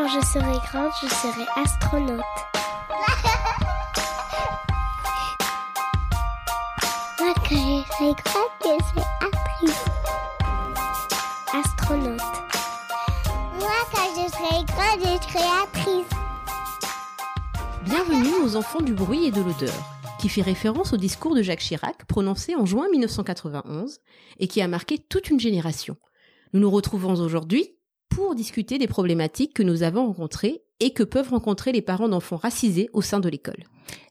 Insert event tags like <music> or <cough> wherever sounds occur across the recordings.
Quand je serai grande, je serai <laughs> astronaute. Moi, quand je serai grande, je serai actrice. Astronaute. Moi, quand je serai grande, je serai actrice. Bienvenue aux enfants du bruit et de l'odeur, qui fait référence au discours de Jacques Chirac prononcé en juin 1991 et qui a marqué toute une génération. Nous nous retrouvons aujourd'hui pour discuter des problématiques que nous avons rencontrées et que peuvent rencontrer les parents d'enfants racisés au sein de l'école.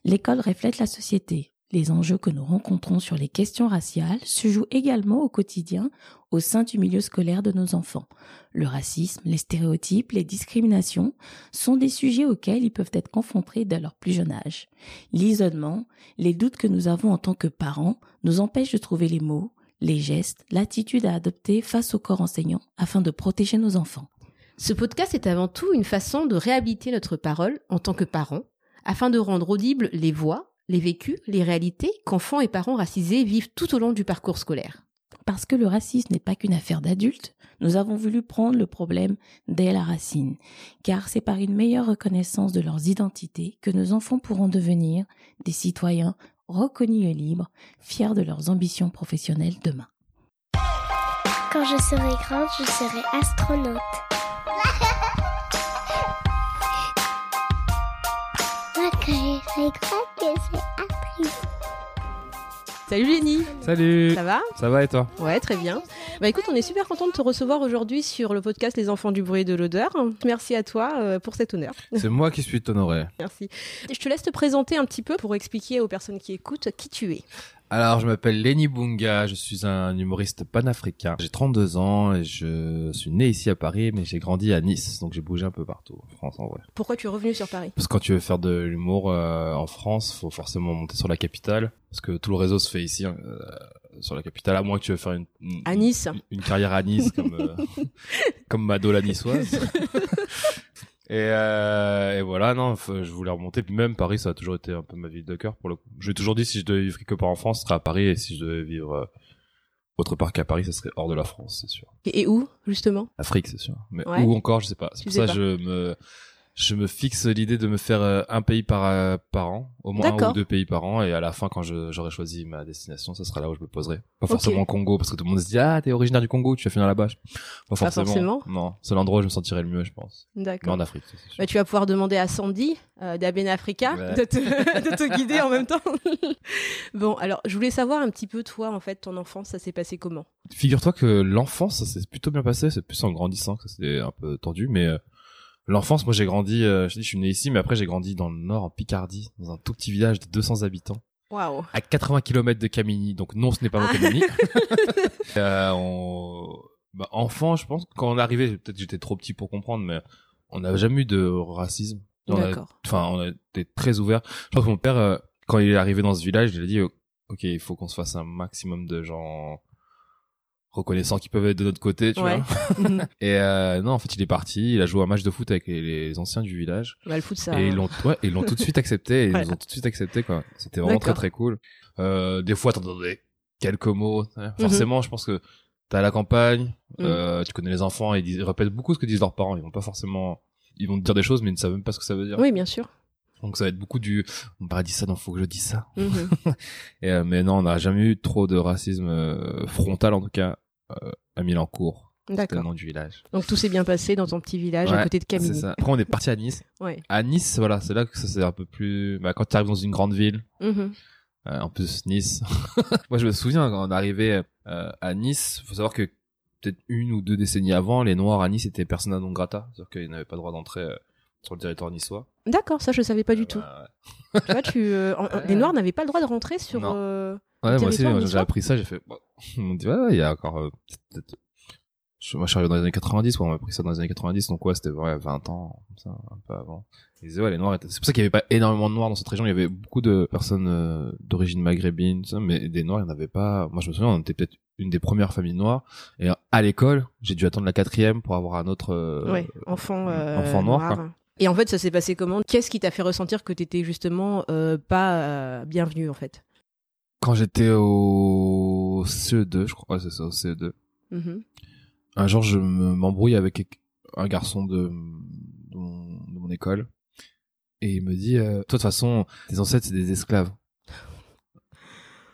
L'école reflète la société. Les enjeux que nous rencontrons sur les questions raciales se jouent également au quotidien au sein du milieu scolaire de nos enfants. Le racisme, les stéréotypes, les discriminations sont des sujets auxquels ils peuvent être confrontés dès leur plus jeune âge. L'isolement, les doutes que nous avons en tant que parents nous empêchent de trouver les mots, les gestes, l'attitude à adopter face au corps enseignant afin de protéger nos enfants. Ce podcast est avant tout une façon de réhabiliter notre parole en tant que parents, afin de rendre audibles les voix, les vécus, les réalités qu'enfants et parents racisés vivent tout au long du parcours scolaire. Parce que le racisme n'est pas qu'une affaire d'adultes, nous avons voulu prendre le problème dès la racine, car c'est par une meilleure reconnaissance de leurs identités que nos enfants pourront devenir des citoyens reconnus et libres, fiers de leurs ambitions professionnelles demain. Quand je serai grande, je serai astronaute. <laughs> Quand je serai grande, je serai actrice. Salut Jenny Salut Ça va Ça va et toi Ouais, très bien. Bah écoute, on est super content de te recevoir aujourd'hui sur le podcast Les enfants du bruit et de l'odeur. Merci à toi euh, pour cet honneur. C'est moi qui suis honoré. Merci. Je te laisse te présenter un petit peu pour expliquer aux personnes qui écoutent qui tu es. Alors, je m'appelle Lenny Bunga, je suis un humoriste panafricain. J'ai 32 ans et je suis né ici à Paris, mais j'ai grandi à Nice, donc j'ai bougé un peu partout en France en vrai. Pourquoi tu es revenu sur Paris? Parce que quand tu veux faire de l'humour euh, en France, faut forcément monter sur la capitale, parce que tout le réseau se fait ici, euh, sur la capitale, à moins que tu veux faire une, une À Nice une, une carrière à Nice comme euh, <laughs> comme Mado la niçoise. <laughs> Et, euh, et voilà, non, je voulais remonter. Puis même Paris, ça a toujours été un peu ma ville de cœur pour le coup. J'ai toujours dit si je devais vivre quelque part en France, ce serait à Paris, et si je devais vivre euh, autre part qu'à Paris, ce serait hors de la France, c'est sûr. Et, et où, justement? Afrique, c'est sûr. Mais Ouais. où encore, je sais pas. C'est pour ça que je me je me fixe l'idée de me faire euh, un pays par euh, par an, au moins un ou deux pays par an, et à la fin, quand j'aurai choisi ma destination, ça sera là où je me poserai. Pas forcément au Congo, parce que tout le monde se dit ah t'es originaire du Congo, tu vas finir là-bas. Pas forcément. forcément. Non, c'est l'endroit où je me sentirais le mieux, je pense. Mais D'accord. en Afrique, c'est. Bah, tu vas pouvoir demander à Sandy euh, d'Aben Africa Ouais. de, te, <laughs> de te guider en même temps. <laughs> bon, alors je voulais savoir un petit peu toi, en fait, ton enfance, ça s'est passé comment? Figure-toi que l'enfance, ça s'est plutôt bien passé. C'est plus en grandissant que ça s'est un peu tendu, mais euh, l'enfance, moi j'ai grandi. euh, je dis, je suis né ici, mais après j'ai grandi dans le nord, en Picardie, dans un tout petit village de 200 habitants, Waouh à 80 km de Camigny. Donc non, ce n'est pas mon Ah. Camigny. <laughs> euh, on... bah, enfant, je pense, quand on est arrivé, peut-être j'étais trop petit pour comprendre, mais on n'a jamais eu de racisme. Enfin, on été très ouverts. Je pense que mon père, euh, quand il est arrivé dans ce village, il a dit, euh, ok, il faut qu'on se fasse un maximum de gens reconnaissants qui peuvent être de notre côté, tu Ouais. vois. <laughs> <laughs> Et euh, non, en fait, il est parti, il a joué un match de foot avec les, les anciens du village. bah, le foot, ça. Et ils l'ont, ouais, ils l'ont tout de suite accepté, et ils nous ont tout de suite accepté, quoi. C'était vraiment très très cool. Euh, des fois, t'entendais quelques mots. hein. Mhm. Forcément, je pense que t'es à la campagne, Mhm. euh, tu connais les enfants, ils, disent- ils répètent beaucoup ce que disent leurs parents. Ils vont pas forcément, ils vont te dire des choses, mais ils ne savent même pas ce que ça veut dire. Oui, bien sûr. Donc ça va être beaucoup du, on m'a dit ça, donc faut que je dise ça. Mhm. <laughs> Et, euh, mais non, on n'a jamais eu trop de racisme euh, frontal, en tout cas, euh, à Milancourt. D'accord. nom du village. Donc tout s'est bien passé dans ton petit village à côté de C'est Camille. ça. Après, on est parti à Nice. Ouais. À Nice, voilà, c'est là que ça c'est un peu plus, bah, quand tu arrives dans une grande ville, Mhm. En plus, Nice. <laughs> Moi, je me souviens quand on arrivait à Nice, faut savoir que peut-être une ou deux décennies avant, les Noirs à Nice étaient persona non grata, c'est-à-dire qu'ils n'avaient pas le droit d'entrer sur le territoire niçois. D'accord, ça je savais pas du Euh, tout. bah, Tu vois, tu, euh, en- <laughs> les Noirs n'avaient pas le droit de rentrer sur. Non. euh, Ouais, moi aussi, territoire j'ai niçois appris ça, j'ai fait. <laughs> M'ont dit, ouais, ouais, il y a encore. euh, peut-être- je- moi, je suis arrivé dans les années 90, ouais, on m'a appris ça dans les années 90, donc ouais, c'était ouais, 20 ans, comme ça, un peu avant. Ils disaient, ouais, les Noirs étaient... C'est pour ça qu'il y avait pas énormément de Noirs dans cette région, il y avait beaucoup de personnes euh, d'origine maghrébine, tout ça, mais des Noirs, il n'y en avait pas. Moi, je me souviens, on était peut-être une des premières familles noires, et à l'école, j'ai dû attendre la quatrième pour avoir un autre euh, ouais, enfant, euh, enfant noir, quoi. Et en fait, ça s'est passé comment? Qu'est-ce qui t'a fait ressentir que t'étais justement euh, pas euh, bienvenue en fait? Quand j'étais au CE2, je crois, ouais, c'est ça, au CE2, Mhm. un jour je me- m'embrouille avec un garçon de, de mon mon école. Et il me dit, euh, toi, de toute façon, tes ancêtres, c'est des esclaves. <laughs>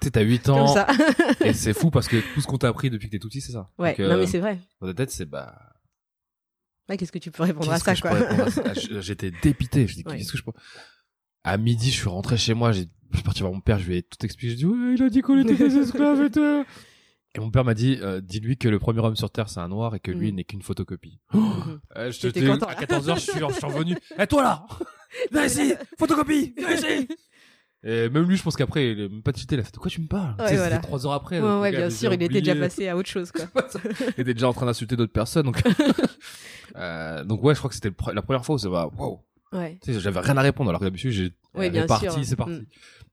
Tu sais, t'as 8 Comme ans. ça. Et c'est fou parce que tout ce qu'on t'a appris depuis que t'es tout petit, c'est ça. ouais, Donc, euh, non mais c'est vrai. Dans ta tête, c'est bah. Ouais, qu'est-ce que tu peux répondre à ça, que je quoi <laughs> Ah, je- J'étais dépité. Je dis, Ouais. qu'est-ce que je peux. À midi, je suis rentré chez moi. J'ai, je suis parti voir mon père. Je lui ai tout expliqué. J'ai dit, ouais, il a dit qu'on était des esclaves et tout. <laughs> Et mon père m'a dit, euh, dis-lui que le premier homme sur Terre, c'est un noir et que lui Mhm. n'est qu'une photocopie. <laughs> Mhm. Euh, je te dis, à là. 14h, je suis, je suis revenu. Eh, toi là! Viens ici! Photocopie! Viens ici! Et même lui, je pense qu'après, il a même pas cheaté, il a fait, de quoi tu me parles? Ouais, Tu sais, voilà. C'était trois heures après. Ouais, donc, ouais, le gars bien sûr, il était déjà passé à autre chose, quoi. <laughs> il était déjà en train d'insulter d'autres personnes, donc. <laughs> euh, donc ouais, je crois que c'était la première fois où ça va, wow. Ouais. Tu sais, j'avais rien à répondre, alors que d'habitude, j'ai, Ouais, bien est partie, sûr. c'est parti. Mm.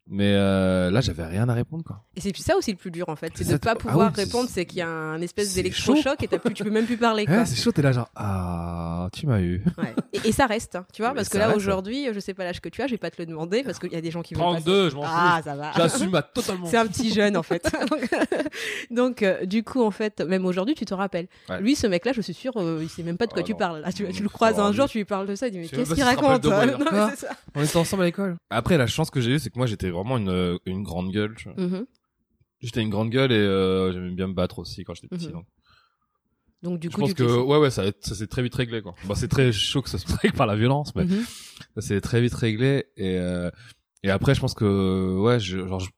Mais, euh, là, j'avais rien à répondre, quoi. Et c'est ça aussi le plus dur en fait, c'est de ne pas ah pouvoir oui, répondre, c'est qu'il y a un espèce d'électrochoc et t'as plus, tu peux même plus parler quoi. Ouais, c'est chaud, t'es là, genre, ah, tu m'as eu. Ouais. Et, et ça reste, hein, tu vois, Mais parce que là aujourd'hui, je sais pas l'âge que tu as, je vais pas te le demander parce qu'il y a des gens qui veulent pas 32, je m'en Ah, fous. ça va. J'assume à totalement. C'est un petit jeune en fait. <laughs> <laughs> donc, euh, du coup en fait, même aujourd'hui tu te rappelles. Ouais. Lui ce mec là, je suis sûr, euh, il sait même pas de quoi Ah tu non. parles. Là, tu, le croises un jour, tu lui parles de ça, il dit mais qu'est-ce qu'il raconte. On était ensemble à l'école. Après, la chance que j'ai eue, c'est que moi, j'étais vraiment une, une grande gueule. tu vois. Mhm. J'étais une grande gueule et euh, j'aimais bien me battre aussi quand j'étais petit. Mhm. donc. Donc du Je coup, pense tu que ouais ouais ça, ça s'est très vite réglé quoi. Bah c'est très chaud que ça se <laughs> règle par la violence mais Mhm. ça s'est très vite réglé et euh, et après je pense que ouais je, genre je,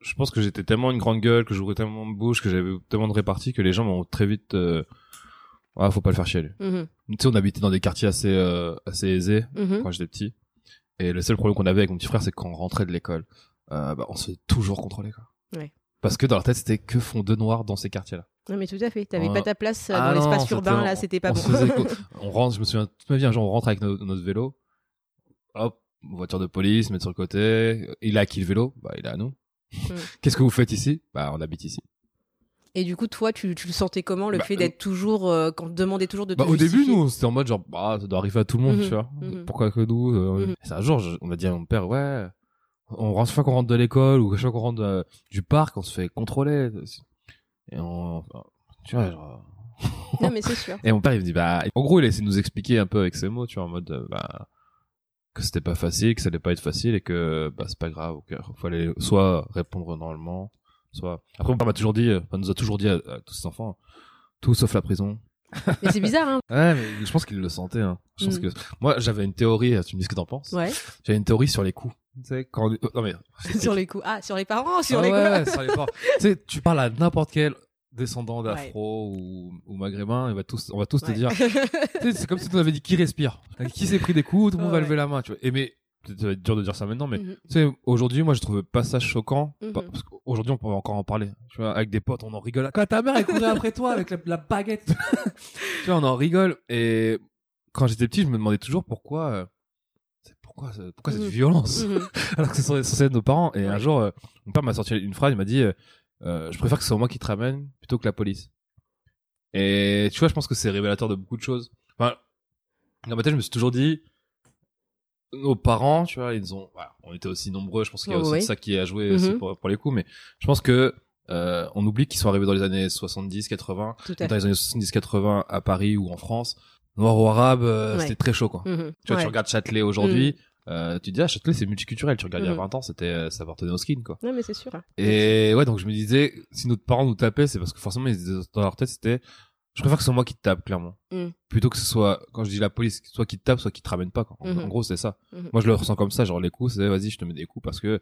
je pense que j'étais tellement une grande gueule que j'ouvrais tellement de bouche que j'avais tellement de répartie que les gens m'ont très vite euh, ouais faut pas le faire chier lui. Tu sais on habitait dans des quartiers assez euh, assez aisés quand j'étais petit et le seul problème qu'on avait avec mon petit frère c'est que quand on rentrait de l'école euh, bah on se fait toujours contrôler quoi. Ouais. Parce que dans leur tête c'était que font deux noirs dans ces quartiers là. Non mais tout à fait, t'avais pas ta place euh, Ah dans l'espace urbain là, c'était pas on bon. faisait <laughs> on rentre, je me souviens toute ma vie, un jour on rentre avec no- notre vélo, hop, voiture de police, mettre sur le côté, il a à qui le vélo? Bah il est à nous. <laughs> Qu'est-ce que vous faites ici? Bah on habite ici. Et du coup, toi, tu, tu le sentais comment le Bah, fait d'être toujours, euh, quand on te demandait toujours de te Bah au début nous c'était en mode genre bah ça doit arriver à tout le monde, Mhm, tu vois. mhm. Pourquoi que nous euh, Mhm. C'est un jour je- on m'a dit à mon père ouais, on rentre chaque fois qu'on rentre de l'école ou chaque fois qu'on rentre euh, du parc, on se fait contrôler et on tu vois genre <laughs> Non mais c'est sûr. Et mon père, il me dit, bah, en gros, il a essayé de nous expliquer un peu avec ses mots, tu vois, en mode, euh, bah, que c'était pas facile, que ça allait pas être facile et que, bah, c'est pas grave, ok, fallait soit répondre normalement, soit. Après, mon père m'a toujours dit, euh, enfin, nous a toujours dit à, à tous ses enfants, tout sauf la prison. <laughs> Mais c'est bizarre, hein. Ouais, mais je pense qu'il le sentait, hein. Je pense Mm. que, moi, j'avais une théorie, tu me dis ce que t'en penses. Ouais. J'avais une théorie sur les coups. Tu sais, quand, on- non mais, <laughs> sur les coups. Ah, sur les parents, sur Ah les ouais, sur les parents. <laughs> tu sais, tu parles à n'importe quel descendant Ouais. d'afro ou, ou maghrébin, il va tous, on va tous te dire, c'est comme si tu nous avais dit qui respire? Qui s'est pris des coups, tout le monde va lever la main, tu vois. Et mais, ça va être dur de dire ça maintenant, mais, Mhm. tu sais, aujourd'hui, moi, je trouve pas ça choquant. Pas- Parce qu'aujourd'hui, on pourrait encore en parler. Tu vois, avec des potes, on en rigole. Quand ta mère, elle courait après toi avec la, la baguette. <laughs> tu vois, on en rigole. Et quand j'étais petit, je me demandais toujours pourquoi, euh, pourquoi, euh, pourquoi cette Mhm. violence? Mhm. <laughs> alors que c'est censé être nos parents. Et un jour, euh, mon père m'a sorti une phrase, il m'a dit, euh, euh, je préfère que ce soit moi qui te ramène plutôt que la police. Et tu vois, je pense que c'est révélateur de beaucoup de choses. Enfin, dans ma tête, je me suis toujours dit, nos parents, tu vois, ils ont, voilà, on était aussi nombreux, je pense qu'il y a aussi oui. de ça qui a joué aussi Mhm. pour, pour les coups, mais je pense que, euh, on oublie qu'ils sont arrivés dans les années 70, 80, Tout à dans les années 70, 80 à Paris ou en France, noir ou arabe, euh, Ouais. c'était très chaud, quoi. Mhm. Tu vois, Ouais. tu regardes Châtelet aujourd'hui, euh, tu te dis, ah, Châtelet, c'est multiculturel. Tu regardes il y a Mhm. 20 ans, c'était, euh, ça appartenait au skin, quoi. Non mais c'est sûr. Et ouais, donc je me disais, si nos parents nous tapaient, c'est parce que forcément, ils disaient dans leur tête, c'était, je préfère que ce soit moi qui te tape, clairement. Mm. Plutôt que ce soit, quand je dis la police, soit qui te tape, soit qui te ramène pas, quoi. En, Mhm. en gros, c'est ça. Mhm. Moi, je le ressens comme ça, genre les coups, c'est, vas-y, je te mets des coups parce que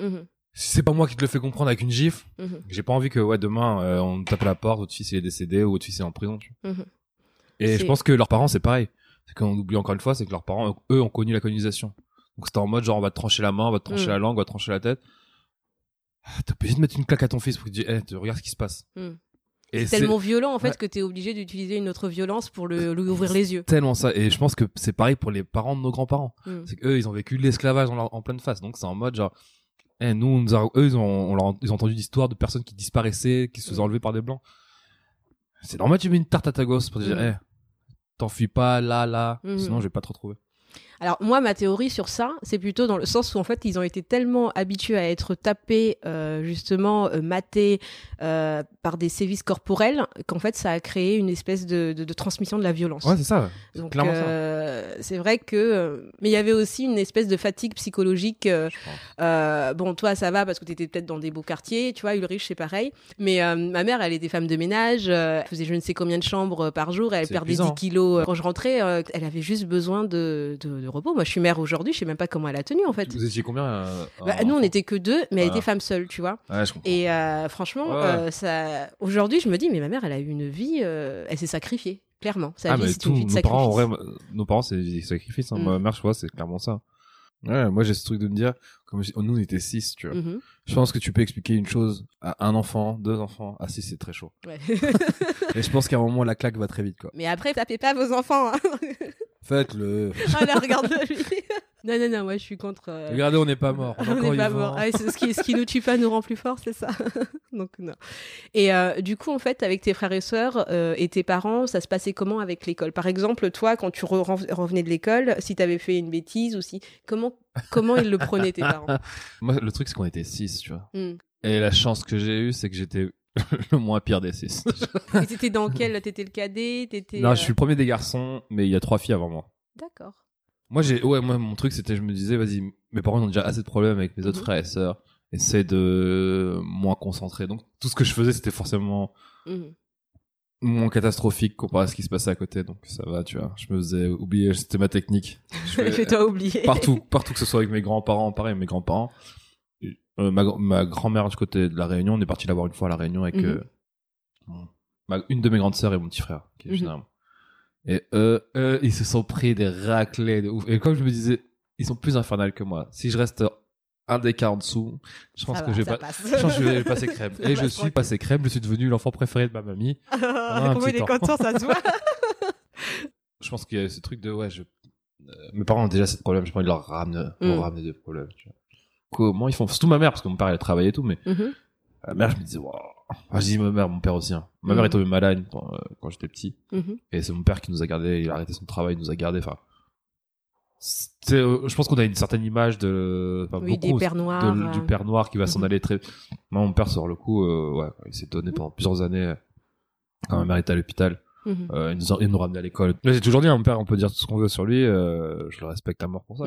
Mhm. si c'est pas moi qui te le fais comprendre avec une gifle, Mhm. j'ai pas envie que, ouais, demain, euh, on tape à la porte, votre fils il est décédé ou votre fils est en prison, tu vois. Et je pense que leurs parents, c'est pareil. C'est qu'on oublie encore une fois, c'est que leurs parents, eux, ont connu la colonisation. Donc c'était en mode genre, on va te trancher la main, on va te trancher Mm. la langue, on va te trancher la tête. Ah, T'es obligé de mettre une claque à ton fils pour qu'il dise, eh, tu regarde ce qui se passe. C'est tellement violent en fait Ouais. que t'es obligé d'utiliser une autre violence pour le, lui ouvrir les yeux. tellement ça. Et je pense que c'est pareil pour les parents de nos grands-parents. Mm. C'est qu'eux, ils ont vécu l'esclavage en, pleine face. Donc c'est en mode genre, eh, nous, on nous a- eux, ils ont, on leur- ils ont entendu d'histoires de personnes qui disparaissaient, qui se faisaient Mm. enlever par des blancs. C'est normal, tu mets une tarte à ta gosse pour dire, Mm. eh, t'enfuis pas là, là. Mm. Sinon, je vais pas te retrouver. Alors moi, ma théorie sur ça, c'est plutôt dans le sens où en fait, ils ont été tellement habitués à être tapés, euh, justement, euh, matés euh, par des sévices corporels, qu'en fait, ça a créé une espèce de, de, de transmission de la violence. Ouais, c'est ça. Donc euh, c'est vrai que, mais il y avait aussi une espèce de fatigue psychologique. bon, toi, ça va parce que tu étais peut-être dans des beaux quartiers, tu vois, Ulrich, c'est pareil. Mais ma mère, elle était femme de ménage, elle faisait je ne sais combien de chambres par jour, elle perdait épuisant. 10 kilos. Quand je rentrais, elle avait juste besoin de, de, de repos. Moi, je suis mère aujourd'hui, je sais même pas comment elle a tenu, en fait. Vous étiez combien euh, Bah, nous, on n'était que deux, mais elle était femme seule, tu vois. Ouais, je. Et euh, franchement, Ouais. euh, ça... aujourd'hui, je me dis, mais ma mère, elle a eu une vie, elle s'est sacrifiée, clairement. Sa ah, vie, mais c'est une vie de nos parents, vrai, nos parents, c'est des sacrifices. Hein. Mm. Ma mère, je vois, c'est clairement ça. Ouais, moi, j'ai ce truc de me dire, comme je- nous, on était six, tu vois. Mhm. Je pense que tu peux expliquer une chose à un enfant, deux enfants. Ah, si, c'est très chaud. Ouais. <laughs> Et je pense qu'à un moment, la claque va très vite, quoi. mais après, tapez pas vos enfants. Hein. <laughs> Faites-le. <laughs> ah là, regarde lui. <laughs> non, non, non, moi, je suis contre. euh, Regardez, on n'est pas mort. On, n'est pas mort. Ah, c'est ce, qui, ce qui nous tue pas nous rend plus fort, c'est ça. <laughs> Donc non. Et euh, du coup, en fait, avec tes frères et sœurs euh, et tes parents, ça se passait comment avec l'école? Par exemple, toi, quand tu re- revenais de l'école, si tu avais fait une bêtise ou si comment comment ils le prenaient tes parents? Moi, le truc, c'est qu'on était six, tu vois. Hmm. Et la chance que j'ai eue, c'est que j'étais <laughs> le moins pire des six. <laughs> Et t'étais dans quel T'étais le cadet T'étais non, euh, je suis le premier des garçons, mais il y a trois filles avant moi. D'accord. Moi, j'ai, ouais, moi, mon truc, c'était, je me disais, vas-y, mes parents ont déjà assez de problèmes avec mes autres Mhm. frères et sœurs. Essaie de moins concentrer. Donc, tout ce que je faisais, c'était forcément Mhm. moins catastrophique comparé à ce qui se passait à côté. Donc, ça va, tu vois. Je me faisais oublier, c'était ma technique. <laughs> Je fais- Fais-toi oublier. partout, partout que ce soit avec mes grands-parents, pareil, mes grands-parents. Euh, ma, ma grand-mère du côté de la Réunion, on est parti la voir une fois à la Réunion avec Mhm. euh, mon- ma- une de mes grandes sœurs et mon petit frère, qui est Mhm. généralement. Et eux, eux, ils se sont pris des raclés de ouf. Et comme je me disais, ils sont plus infernales que moi. Si je reste un des cas en dessous, je pense Ça que va, je vais ça pas. passe. Je pense que je vais <laughs> passer crème. Ça Et je suis tranquille. passé crème, je suis devenu l'enfant préféré de ma mamie. <laughs> un Comment petit il est temps. content, ça se voit. <laughs> Je pense qu'il y a ce truc de, ouais, je... euh, mes parents ont déjà ce problème, j'ai pas envie de leur ramener, Mm. ramener des problèmes, tu vois. Comment ils font? Surtout ma mère, parce que mon père, elle travaillait et tout, mais Mhm. ma mère, je me disais, waouh. Ah, je dis ma mère, mon père aussi, hein. Ma Mm. mère est tombée malade quand, euh, quand j'étais petit. Mhm. Et c'est mon père qui nous a gardé, il a arrêté son travail, il nous a gardé, enfin. euh, je pense qu'on a une certaine image de, enfin, Oui, des beaucoup, pères noirs. de- euh, du père noir qui va s'en Mhm. aller très. Moi, mon père, sur le coup, ouais, il s'est donné pendant plusieurs années. Quand ma mère était à l'hôpital, euh, il, nous, il nous ramenait à l'école. J'ai toujours dit à mon père, on peut dire tout ce qu'on veut sur lui, euh, je le respecte à mort pour ça.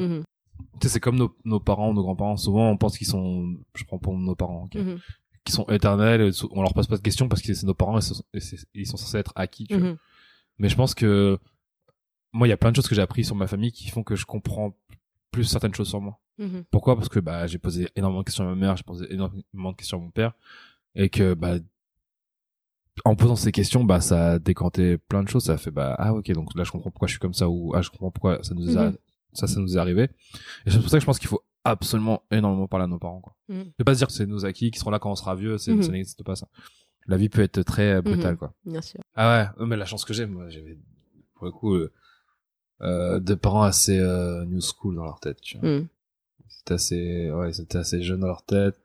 Tu sais, c'est comme nos, nos parents, nos grands-parents. Souvent, on pense qu'ils sont, je prends pour nos parents, ok, Mhm. qui sont éternels. On leur pose pas de questions parce que c'est nos parents et, ils sont censés être acquis. Tu vois. Mhm. Mais je pense que moi, il y a plein de choses que j'ai appris sur ma famille qui font que je comprends plus certaines choses sur moi. Mhm. Pourquoi? Parce que bah j'ai posé énormément de questions à ma mère, j'ai posé énormément de questions à mon père, et que bah en posant ces questions, bah ça a décanté plein de choses. Ça a fait bah ah ok donc là je comprends pourquoi je suis comme ça ou ah je comprends pourquoi ça nous a. ça ça nous est arrivé. Et c'est pour ça que je pense qu'il faut absolument énormément parler à nos parents. Quoi. Je vais pas se dire que c'est nos acquis qui seront là quand on sera vieux, c'est Mhm. ça n'existe pas ça. La vie peut être très euh, brutale Mhm. quoi. Bien sûr. Ah ouais, mais la chance que j'ai, moi, j'avais pour le coup euh, euh, des parents assez euh, new school dans leur tête. Tu vois. Mhm. C'était assez, ouais, c'était assez jeune dans leur tête.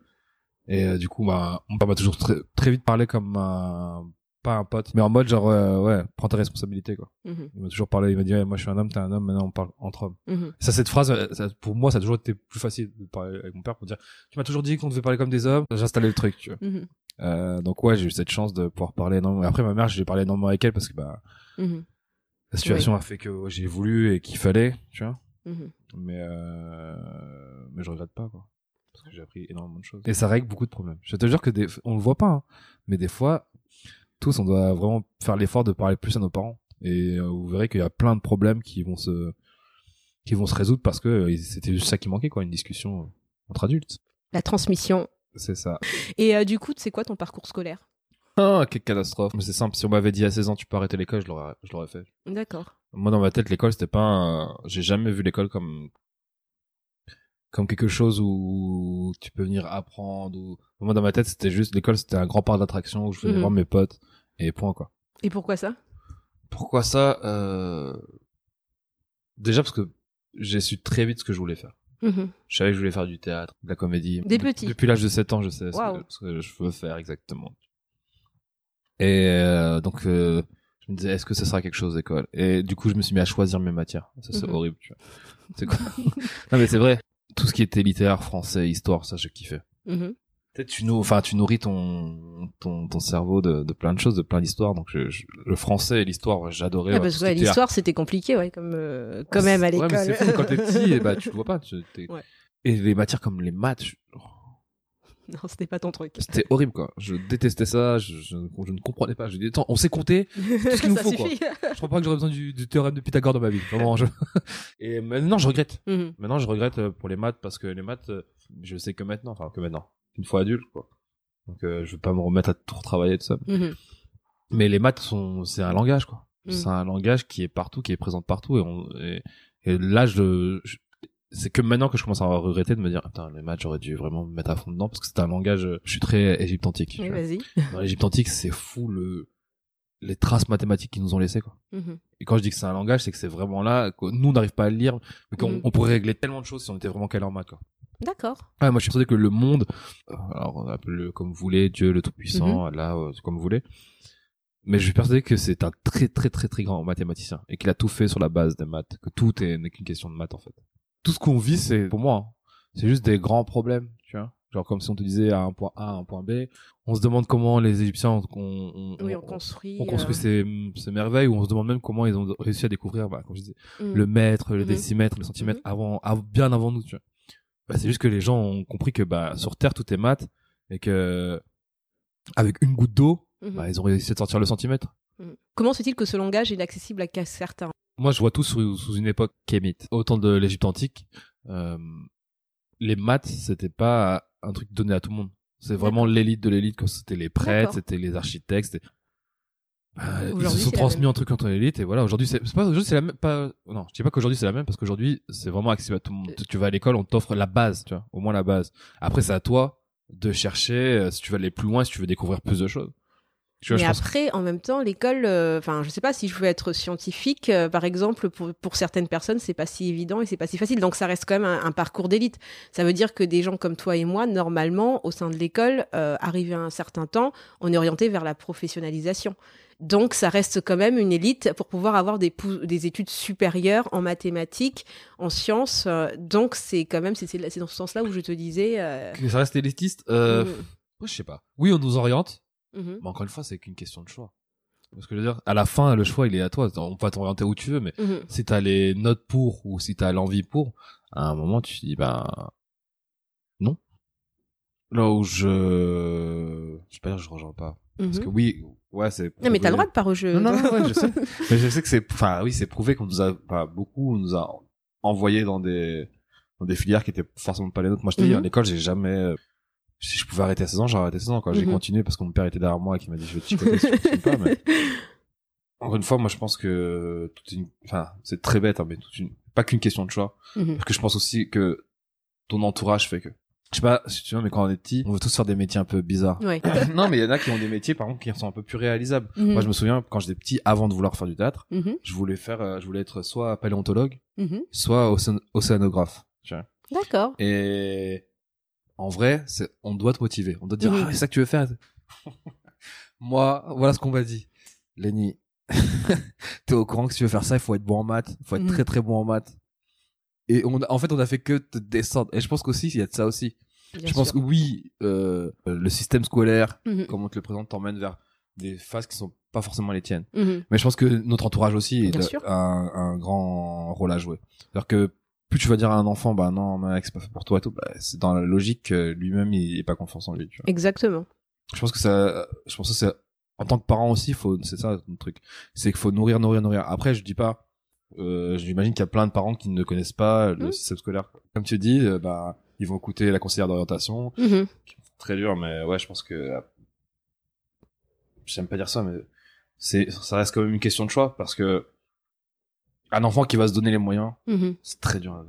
Et euh, du coup, bah, père m'a toujours très, très vite parlé comme un, pas un pote, mais en mode genre, euh, ouais, prends tes responsabilités quoi. Mhm. Il m'a toujours parlé, il m'a dit, ouais, moi je suis un homme, t'es un homme, maintenant on parle entre hommes. Mhm. Ça, cette phrase, euh, ça, pour moi, ça a toujours été plus facile de parler avec mon père pour dire, tu m'as toujours dit qu'on devait parler comme des hommes. J'ai installé le truc, tu vois. Mhm. Euh, donc ouais, j'ai eu cette chance de pouvoir parler énormément. Après, ma mère, j'ai parlé énormément avec elle parce que bah, la situation a fait que ouais, j'ai voulu et qu'il fallait, tu vois. Mais euh... mais je regrette pas quoi. Parce que j'ai appris énormément de choses. Et ça règle beaucoup de problèmes. Je te jure que des... on le voit pas, hein. mais des fois, tous on doit vraiment faire l'effort de parler plus à nos parents. Et euh, vous verrez qu'il y a plein de problèmes qui vont se qui vont se résoudre parce que euh, c'était juste ça qui manquait quoi, une discussion euh, entre adultes. La transmission. C'est ça. Et euh, du coup, c'est quoi ton parcours scolaire? Ah, quelle catastrophe. Mais c'est simple, si on m'avait dit à 16 ans tu peux arrêter l'école, je l'aurais je l'aurais fait. D'accord. Moi, dans ma tête, l'école, c'était pas un... J'ai jamais vu l'école comme comme quelque chose où tu peux venir apprendre ou moi dans ma tête c'était juste l'école c'était un grand parc d'attraction où je venais Mhm. voir mes potes et point quoi Et pourquoi ça? Pourquoi ça euh... déjà parce que j'ai su très vite ce que je voulais faire Mhm. je savais que je voulais faire du théâtre de la comédie Des De- petits. depuis l'âge de 7 ans je sais ce, que, ce que je veux faire exactement et euh, donc euh, je me disais, est-ce que ça sera quelque chose d'école? Et du coup, je me suis mis à choisir mes matières. Ça, c'est Mhm. horrible, tu vois. C'est quoi? <laughs> Non, mais c'est vrai. Tout ce qui était littéraire, français, histoire, ça, je kiffais. Mhm. Peut-être tu nou- enfin tu nourris ton ton, ton cerveau de, de plein de choses, de plein d'histoires. Donc je, je- le français et l'histoire, j'adorais. Ah, parce tout que ouais, était l'histoire, c'était compliqué, ouais, comme euh, quand même à Ouais, mais l'école. c'est fou quand t'es petit, et bah tu le vois pas. Tu, t'es- Ouais. Et les matières comme les maths, je- <laughs> non, c'était pas ton truc. c'était horrible quoi. Je détestais ça. Je, je, je ne comprenais pas. Je dis attends, on sait compter. <laughs> ce qu'il nous faut, quoi. suffit. Je crois pas que j'aurais besoin du, du théorème de Pythagore dans ma vie. Vraiment. Je... <laughs> Et maintenant je regrette. Maintenant je regrette euh, pour les maths parce que les maths, euh, je sais que maintenant, enfin que maintenant, une fois adulte quoi. Donc euh, je veux pas me remettre à tout retravailler tout ça. Mhm. Mais les maths sont, c'est un langage, quoi. Mm. C'est un langage qui est partout, qui est présent partout, et, on, et, et là, je, je- c'est que maintenant que je commence à regretter de me dire, putain, les maths, j'aurais dû vraiment me mettre à fond dedans, parce que c'est un langage, je suis très égypte antique. Oui, vas-y. Dans l'Égypte antique, c'est fou le, les traces mathématiques qu'ils nous ont laissées, quoi. Mhm. Et quand je dis que c'est un langage, c'est que c'est vraiment là, que nous, on n'arrive pas à le lire, mais qu'on Mm. on pourrait régler tellement de choses si on était vraiment calé en maths, quoi. D'accord. Moi je suis persuadé que le monde, euh, alors appelez-le comme vous voulez, Dieu le Tout-Puissant, Mhm. là, euh, comme vous voulez, mais je suis persuadé que c'est un très très très très grand mathématicien et qu'il a tout fait sur la base des maths, que tout est n'est qu'une question de maths en fait. Tout ce qu'on vit, c'est pour moi, hein, c'est juste des grands problèmes, tu vois. Genre comme si on te disait à un point A, à un point B, on se demande comment les Égyptiens ont, Oui, on construit. euh, ces, ces merveilles, ou on se demande même comment ils ont réussi à découvrir, bah, comme je disais, mhm. le mètre, le Mhm. décimètre, le centimètre avant, av- bien avant nous, tu vois. Bah, c'est juste que les gens ont compris que bah sur Terre tout est maths et que avec une goutte d'eau, Mhm. bah, ils ont réussi à sortir le centimètre. Mhm. Comment se fait-il que ce langage est inaccessible à certains? Moi, je vois tout sous, sous une époque kémite. Au temps de l'Égypte antique, euh, les maths, c'était pas un truc donné à tout le monde. C'est vraiment l'élite de l'élite, quand c'était les prêtres, c'était les architectes. Bah, ils se sont transmis un truc entre l'élite et voilà. Aujourd'hui, c'est c'est pas aujourd'hui c'est la même. Pas non, je dis pas qu'aujourd'hui c'est la même parce qu'aujourd'hui c'est vraiment accessible à tout le monde. Tu vas à l'école, on t'offre la base, tu vois, au moins la base. Après, c'est à toi de chercher euh, si tu veux aller plus loin, si tu veux découvrir plus de choses. Tu vois, Mais pense après, en même temps, l'école, euh, enfin, je sais pas si je veux être scientifique, euh, par exemple, pour, pour certaines personnes, c'est pas si évident et c'est pas si facile. Donc, ça reste quand même un, un parcours d'élite. Ça veut dire que des gens comme toi et moi, normalement, au sein de l'école, euh, arrivé à un certain temps, on est orienté vers la professionnalisation. Donc, ça reste quand même une élite pour pouvoir avoir des, des études supérieures en mathématiques, en sciences. euh, donc, c'est quand même, c'est dans ce sens-là où je te disais. euh, que ça reste élitiste. Euh, moi, je sais pas. Oui, on nous oriente, mhm. mais encore une fois, c'est qu'une question de choix. Parce que je veux dire, à la fin, le choix, il est à toi. On va t'orienter où tu veux, mais Mhm. si t'as les notes pour ou si t'as l'envie pour, à un moment, tu te dis, ben, non. Là où je, je sais pas dire, je rejoins pas. Parce Mhm. que oui, ouais, c'est. Non, mais t'as le droit de pas rejeter. Non, non, non, ouais, je sais. <laughs> mais je sais que c'est, enfin, oui, c'est prouvé qu'on nous a, pas beaucoup, on nous a envoyé dans des, dans des filières qui étaient forcément pas les nôtres. Moi, je te dis, Mhm. à l'école, j'ai jamais, euh, si je pouvais arrêter à 16 ans, j'aurais arrêté à 16 ans, quoi. J'ai Mhm. continué parce que mon père était derrière moi et qui m'a dit, je vais te chicoter si tu pas, mais. <laughs> Encore une fois, moi, je pense que toute une, enfin, c'est très bête, hein, mais toute une, pas qu'une question de choix. Mhm. Parce que je pense aussi que ton entourage fait que. Je sais pas si tu vois, mais quand on est petit, on veut tous faire des métiers un peu bizarres. Ouais. <coughs> non, mais il y en a qui ont des métiers, par contre, qui sont un peu plus réalisables. Mhm. Moi, je me souviens, quand j'étais petit, avant de vouloir faire du théâtre, je voulais faire, euh, je voulais être soit paléontologue, soit océan- océanographe. Tu vois. D'accord. Et en vrai, c'est, on doit te motiver. On doit te dire, ah, c'est ça que tu veux faire. <laughs> Moi, voilà ce qu'on m'a dit. Lenny, <laughs> t'es au courant que si tu veux faire ça, il faut être bon en maths. Il faut être Mhm. très très bon en maths. Et on, en fait, on a fait que te descendre. Et je pense qu'aussi, il y a de ça aussi. Bien je pense que oui, euh, le système scolaire, Mhm. comme on te le présente, t'emmène vers des phases qui sont pas forcément les tiennes. Mhm. Mais je pense que notre entourage aussi a un, un grand rôle à jouer. C'est-à-dire que plus tu vas dire à un enfant, bah non, mec, c'est pas fait pour toi et tout, bah, c'est dans la logique que lui-même, il est pas confiance en lui, tu vois. Exactement. Je pense que ça, je pense que c'est, en tant que parent aussi, faut, c'est ça le truc. C'est qu'il faut nourrir, nourrir, nourrir. Après, je dis pas, euh, j'imagine qu'il y a plein de parents qui ne connaissent pas le Mhm. système scolaire. Comme tu dis, euh, bah, ils vont écouter la conseillère d'orientation. Mhm. Très dur, mais ouais, je pense que, euh, j'aime pas dire ça, mais c'est, ça reste quand même une question de choix parce que un enfant qui va se donner les moyens, Mhm. c'est très dur. là,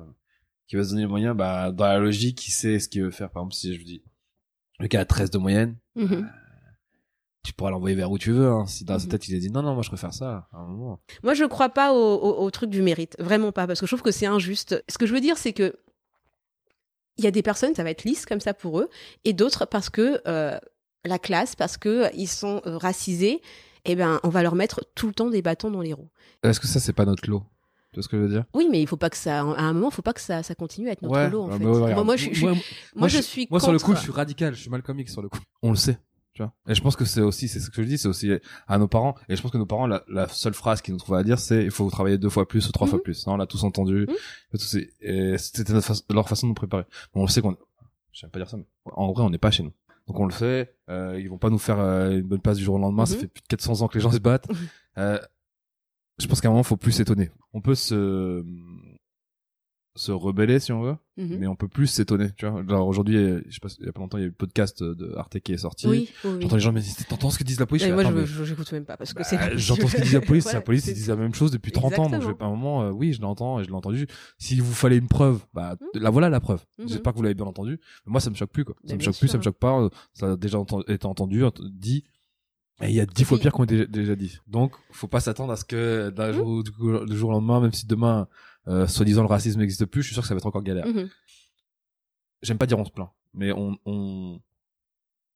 Qui va se donner les moyens, bah, dans la logique, il sait ce qu'il veut faire. Par exemple, si je vous dis, le gars a 13 de moyenne, Mhm. tu pourras l'envoyer vers où tu veux. Hein. Si dans sa Mhm. tête il a dit non, non, moi je préfère ça, à un moment. Moi, je crois pas au, au- au truc du mérite. Vraiment pas. Parce que je trouve que c'est injuste. Ce que je veux dire, c'est que il y a des personnes, ça va être lisse comme ça pour eux, et d'autres parce que euh, la classe, parce que ils sont euh, racisés. Eh ben, on va leur mettre tout le temps des bâtons dans les roues. Est-ce que ça, c'est pas notre lot? Tu vois ce que je veux dire? Oui, mais il faut pas que ça, à un moment, il faut pas que ça, ça continue à être notre Ouais, lot, en ouais, fait. ouais, Moi, je, je- Moi, moi, je je- suis Moi, sur le coup, je suis radical, je suis mal comique sur le coup. On le sait, tu vois. Et je pense que c'est aussi, c'est ce que je dis, c'est aussi à nos parents. Et je pense que nos parents, la, la seule phrase qu'ils nous trouvaient à dire, c'est il faut travailler deux fois plus ou trois Mhm. fois plus. Ça, on l'a tous entendu. Et C'était fa- leur façon de nous préparer. Mais on le sait qu'on, j'aime pas dire ça, mais en vrai, on n'est pas chez nous. Donc on le fait. Euh, ils vont pas nous faire euh, une bonne passe du jour au lendemain. Ça Mhm. fait plus de 400 ans que les gens se battent. <laughs> Euh, je pense qu'à un moment, faut plus s'étonner. On peut se se rebeller si on veut Mhm. mais on peut plus s'étonner tu vois genre aujourd'hui je sais pas il y a pas longtemps il y a eu le podcast de Arte qui est sorti Oui, oui, oui. j'entends les gens me dire t'entends ce que disent la police? Moi, mais- je- j'écoute même pas parce que bah, c'est. j'entends ce que dit la police <laughs> Ouais, la police ils disent la même chose depuis 30 ans donc je vais pas un moment euh, oui je l'entends et je l'ai entendu s'il vous fallait une preuve bah Mhm. la voilà la preuve Mhm. j'espère que vous l'avez bien entendu mais moi ça me choque plus quoi ça Mais me bien choque plus ça me choque pas euh, ça a déjà été entendu ent- dit et il y a dix fois pire qu'on a déjà, déjà dit donc faut pas s'attendre à ce que d'un Mhm. jour du jour au lendemain même si demain euh, soi-disant le racisme n'existe plus je suis sûr que ça va être encore galère Mhm. j'aime pas dire on se plaint, mais on, on,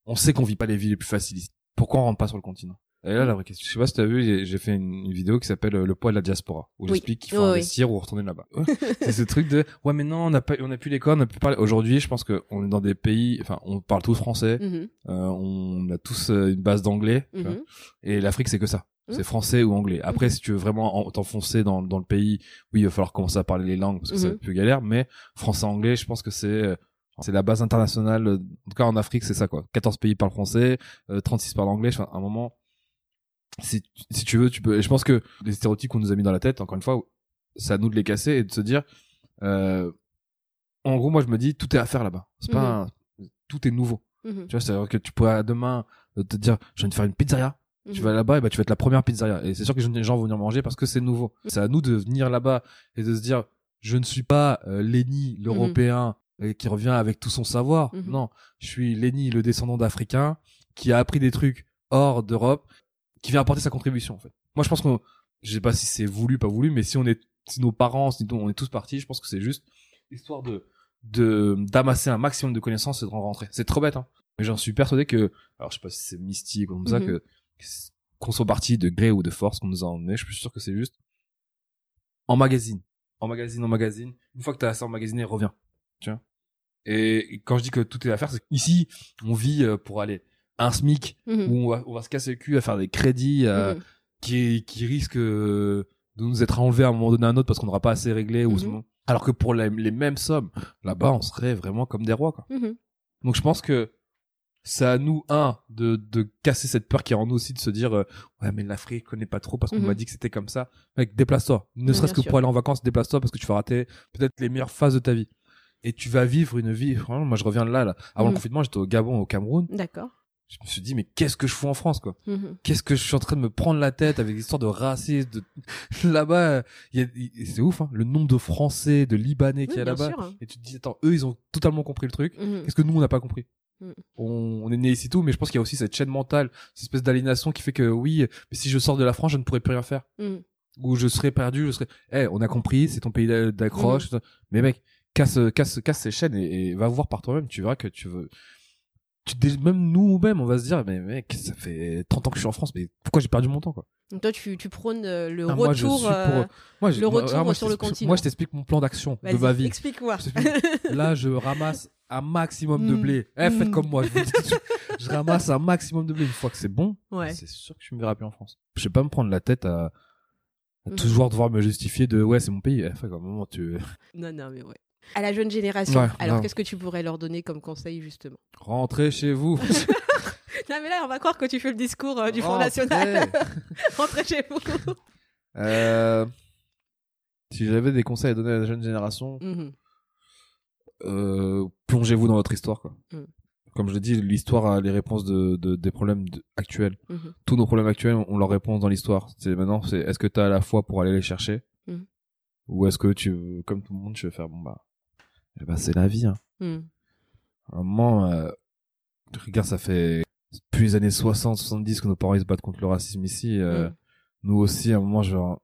on sait qu'on vit pas les vies les plus faciles ici. Pourquoi on rentre pas sur le continent? Et là, la vraie question, je sais pas si t'as vu, j'ai- j'ai fait une, une vidéo qui s'appelle euh, Le poids de la diaspora, où Oui. j'explique qu'il faut oui. investir ou retourner là-bas. <laughs> Ouais. c'est ce truc de, ouais, mais non, on n'a pas, on a plus l'école, on a plus parlé. Aujourd'hui, je pense que on est dans des pays, enfin, on parle tous français, Mhm. euh, on a tous euh, une base d'anglais, tu vois. Mhm. et l'Afrique, c'est que ça. C'est français ou anglais. Après, si tu veux vraiment en- t'enfoncer dans, dans le pays, oui, il va falloir commencer à parler les langues parce que c'est un peu galère, mais français-anglais, je pense que c'est, euh, c'est la base internationale. euh, En tout cas, en Afrique, c'est ça, quoi. 14 pays parlent français, euh, 36 parlent anglais. Enfin, à un moment, si, si tu veux, tu peux, et je pense que les stéréotypes qu'on nous a mis dans la tête, encore une fois, c'est à nous de les casser et de se dire, euh, en gros, moi, je me dis, tout est à faire là-bas. C'est pas, un- tout est nouveau. Tu vois, c'est-à-dire que tu pourrais demain euh, te dire, je viens de faire une pizzeria. Tu vas là-bas, et bah, tu vas être la première pizzeria. Et c'est sûr que les gens vont venir manger parce que c'est nouveau. C'est à nous de venir là-bas et de se dire, je ne suis pas euh, Lenny, l'Européen, euh, qui revient avec tout son savoir. Mhm. Non, je suis Lenny, le descendant d'Africain, qui a appris des trucs hors d'Europe, qui vient apporter sa contribution, en fait. Moi, je pense que, je sais pas si c'est voulu, pas voulu, mais si on est, si nos parents, si on est tous partis, je pense que c'est juste histoire de, de, d'amasser un maximum de connaissances et de rentrer. C'est trop bête, hein. Mais j'en suis persuadé que, alors je sais pas si c'est mystique ou comme ça, Mhm. que, qu'on soit parti de gré ou de force qu'on nous a emmené, je suis sûr que c'est juste en magazine, en magazine, en magazine. Une fois que t'as assez emmagasiné, reviens. Tu vois? Et quand je dis que tout est à faire, c'est qu'ici, on vit euh, pour aller un SMIC Mhm. où on va, on va se casser le cul à faire des crédits euh, Mhm. qui, qui risquent euh, de nous être enlevés à un moment donné à un autre parce qu'on n'aura pas assez réglé. ou Mhm. Alors que pour les, les mêmes sommes, là-bas, on serait vraiment comme des rois. Quoi. Mhm. Donc je pense que c'est à nous, un, de, de casser cette peur qui est en nous aussi, de se dire, euh, ouais, mais l'Afrique, je connais pas trop parce qu'on Mhm. m'a dit que c'était comme ça. Mec, déplace-toi. Ne serait-ce que pour aller en vacances, déplace-toi parce que tu vas rater peut-être les meilleures phases de ta vie. Et tu vas vivre une vie, vraiment, moi je reviens de là, là. Avant Mhm. le confinement, j'étais au Gabon, au Cameroun. D'accord. Je me suis dit, mais qu'est-ce que je fous en France, quoi? Mhm. Qu'est-ce que je suis en train de me prendre la tête avec l'histoire de racisme, de... <laughs> là-bas, y a- c'est ouf, hein, le nombre de Français, de Libanais qu'il y Oui, a là-bas. hein. Et tu te dis, attends, eux, ils ont totalement compris le truc. Mhm. Qu'est-ce que nous, on n'a pas compris? Mm. on, on est né ici tout, mais je pense qu'il y a aussi cette chaîne mentale, cette espèce d'aliénation qui fait que oui, mais si je sors de la France, je ne pourrais plus rien faire. Mhm. Ou je serais perdu, je serais... Eh, on a compris, c'est ton pays d'a- d'accroche. Mm. Mais mec, casse, casse, casse ces chaînes et, et va voir par toi-même. Tu verras que tu veux... Tu, même nous-mêmes, on va se dire, mais mec, ça fait 30 ans que je suis en France, mais pourquoi j'ai perdu mon temps, quoi? Donc toi, tu, tu prônes euh, le Ah, retour. pour- euh, Moi, Le retour moi, sur le continent. Moi, je t'explique mon plan d'action de ma vie. Explique-moi. Là, je ramasse un maximum de Mm. blé. Eh, faites Mm. comme moi. Je, vous dis <laughs> ramasse un maximum de blé. Une fois que c'est bon, ouais. c'est sûr que je me verrai plus en France. Je vais pas me prendre la tête à, à Mhm. toujours devoir me justifier de ouais, c'est mon pays. Eh, fait, comme moment, tu <laughs> Non, non, mais ouais. À la jeune génération, Ouais, alors qu'est-ce que tu pourrais leur donner comme conseil, justement? Rentrez chez vous. <laughs> Non, mais là, on va croire que tu fais le discours euh, du Front Rentrez. National. Rentrez chez vous. Euh, si j'avais des conseils à donner à la jeune génération, Mhm. Euh, plongez-vous dans votre histoire. Quoi. Mm. Comme je l'ai dit, l'histoire a les réponses de, de- des problèmes de- actuels. Mhm. Tous nos problèmes actuels ont leur réponse dans l'histoire. C'est maintenant, c'est est-ce que tu as la foi pour aller les chercher Mm. ou est-ce que tu, veux- comme tout le monde, tu veux faire bon bah, eh ben, c'est la vie. Hein. Mhm. À un moment, euh, regarde, ça fait depuis les années 60, 70 que nos parents ils se battent contre le racisme ici. euh, Mm. Nous aussi, à un moment, genre,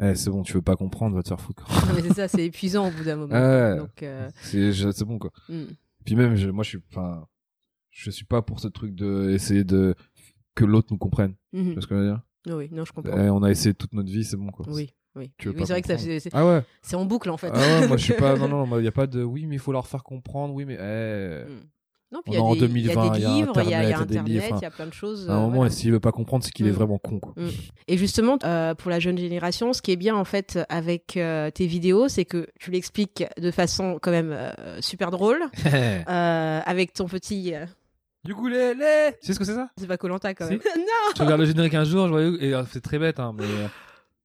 eh, c'est bon, tu veux pas comprendre, va te faire foutre. quoi. Non, mais c'est ça, c'est épuisant au bout d'un moment. <laughs> Ouais. Donc, euh, c'est, bon quoi. mhm. Puis même, je, moi, je suis, enfin, je suis pas pour ce truc de essayer de que l'autre nous comprenne. Mhm. Tu vois ce que je veux dire? Oui, non, je comprends. Eh, On a essayé toute notre vie, c'est bon quoi. Oui, oui. Tu veux Oui, pas c'est vrai que ça, c'est Ah ouais. c'est en boucle en fait. Ah ouais, moi je suis pas. Non <laughs> non, il y a pas de. Oui, mais il faut leur faire comprendre. Oui, mais. eh. Mm. Non, On puis il y, a des- il y a 2020, des il y a livres, il y a, Internet, il y a y plein de choses. À un euh, moment, voilà. s'il veut pas comprendre, c'est qu'il est Mm. vraiment con quoi. Et justement, euh, pour la jeune génération, ce qui est bien en fait avec euh, tes vidéos, c'est que tu l'expliques de façon quand même euh, super drôle, <laughs> euh, avec ton petit. euh, du coup, les, les. Tu sais ce que c'est ça? c'est pas Colanta quand Si. même. <laughs> non. Je regarde le générique un jour, je voyais, et euh, c'est très bête, hein, mais euh,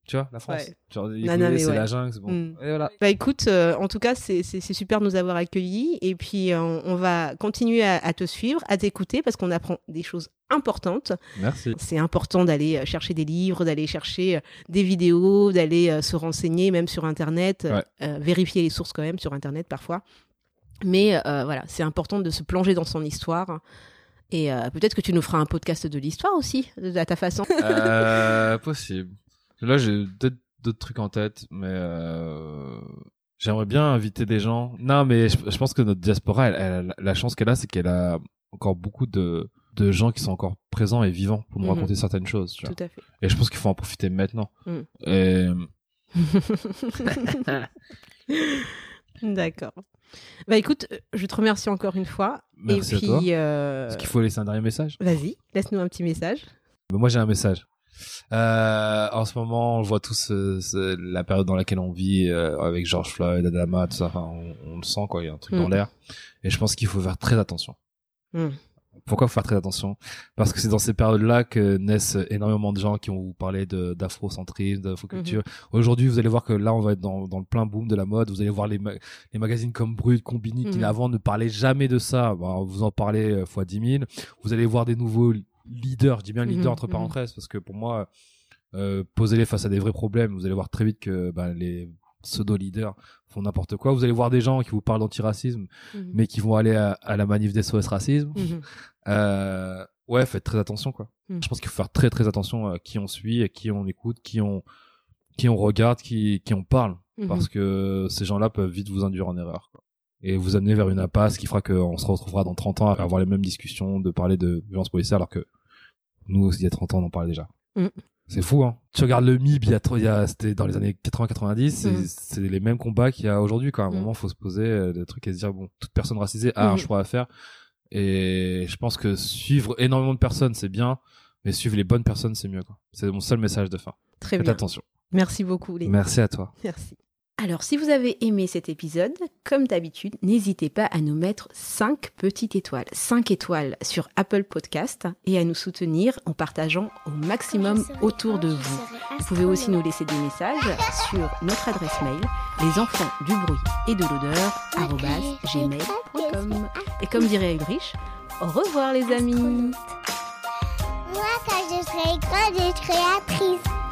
tu vois, la France. Ouais. Genre, c'est ouais. la jungle, bon. Mm. Et voilà. Bah écoute, euh, en tout cas, c'est super de nous avoir accueillis et puis euh, on va continuer à, à te suivre, à t'écouter parce qu'on apprend des choses importantes. Merci. C'est important d'aller euh, chercher des livres, d'aller chercher des vidéos, d'aller se renseigner même sur Internet, Ouais. euh, vérifier les sources quand même sur Internet parfois. Mais voilà, c'est important de se plonger dans son histoire. Et peut-être que tu nous feras un podcast de l'histoire aussi, à ta façon. <laughs> Possible. Là, j'ai peut-être d'autres trucs en tête, mais euh, j'aimerais bien inviter des gens. Non, mais je, je pense que notre diaspora, elle, elle- la chance qu'elle a, c'est qu'elle a encore beaucoup de, de gens qui sont encore présents et vivants pour nous Mhm. raconter certaines choses. Tu vois. Tout à fait. Et je pense qu'il faut en profiter maintenant. Mm. Et <laughs> D'accord. Bah écoute, je te remercie encore une fois. merci Et puis, à toi. euh, Est-ce qu'il faut laisser un dernier message? Vas-y, laisse-nous un petit message. Mais Moi, j'ai un message. Euh, en ce moment, on voit tous euh, la période dans laquelle on vit euh, avec George Floyd, Adama, tout ça. Enfin, on, on le sent quoi. Il y a un truc Mm. dans l'air. Et je pense qu'il faut faire très attention. Mm. Pourquoi faut faire très attention? Parce que c'est dans ces périodes-là que naissent énormément de gens qui vont vous parler d'afrocentrisme, d'afroculture. Mm-hmm. Aujourd'hui, vous allez voir que là, on va être dans, dans le plein boom de la mode. Vous allez voir les, ma- les magazines comme Brut, Combini, qui Mhm. avant ne parlaient jamais de ça. Bah, vous en parlez fois 10 000. Vous allez voir des nouveaux leaders. Je dis bien Mhm, leaders entre mhm. parenthèses, parce que pour moi, euh, posez-les face à des vrais problèmes. Vous allez voir très vite que bah, les pseudo-leaders font n'importe quoi. Vous allez voir des gens qui vous parlent d'antiracisme, Mhm. mais qui vont aller à, à la manif des SOS Racisme. Mhm. Euh, ouais, faites très attention, quoi. Mm. Je pense qu'il faut faire très très attention à qui on suit, à qui on écoute, qui on, qui on regarde, qui, qui on parle. Mhm. Parce que ces gens-là peuvent vite vous induire en erreur, quoi. Et vous amener vers une impasse qui fera qu'on se retrouvera dans 30 ans à avoir les mêmes discussions, de parler de violence policière, alors que nous, il y a 30 ans, on en parlait déjà. Mm. C'est fou, hein. Tu regardes le MIB, il y a, trop- il y a, c'était dans les années 80-90, c'est, Mm. c'est les mêmes combats qu'il y a aujourd'hui, quoi. À un Mm. moment, faut se poser euh, des trucs et se dire, bon, toute personne racisée a un Mm. choix à faire. Et je pense que suivre énormément de personnes, c'est bien, mais suivre les bonnes personnes, c'est mieux, quoi. C'est mon seul message de fin. Très Faites bien. attention. Merci beaucoup, les Merci à toi. Merci. Alors, si vous avez aimé cet épisode, comme d'habitude, n'hésitez pas à nous mettre 5 petites étoiles, 5 étoiles sur Apple Podcast et à nous soutenir en partageant au maximum autour de vous. Vous pouvez aussi nous laisser des messages sur notre adresse mail, les enfants du bruit et de l'odeur, gmail.com. Et comme dirait Ulrich, au revoir les amis Moi, quand je serai grande, je serai actrice.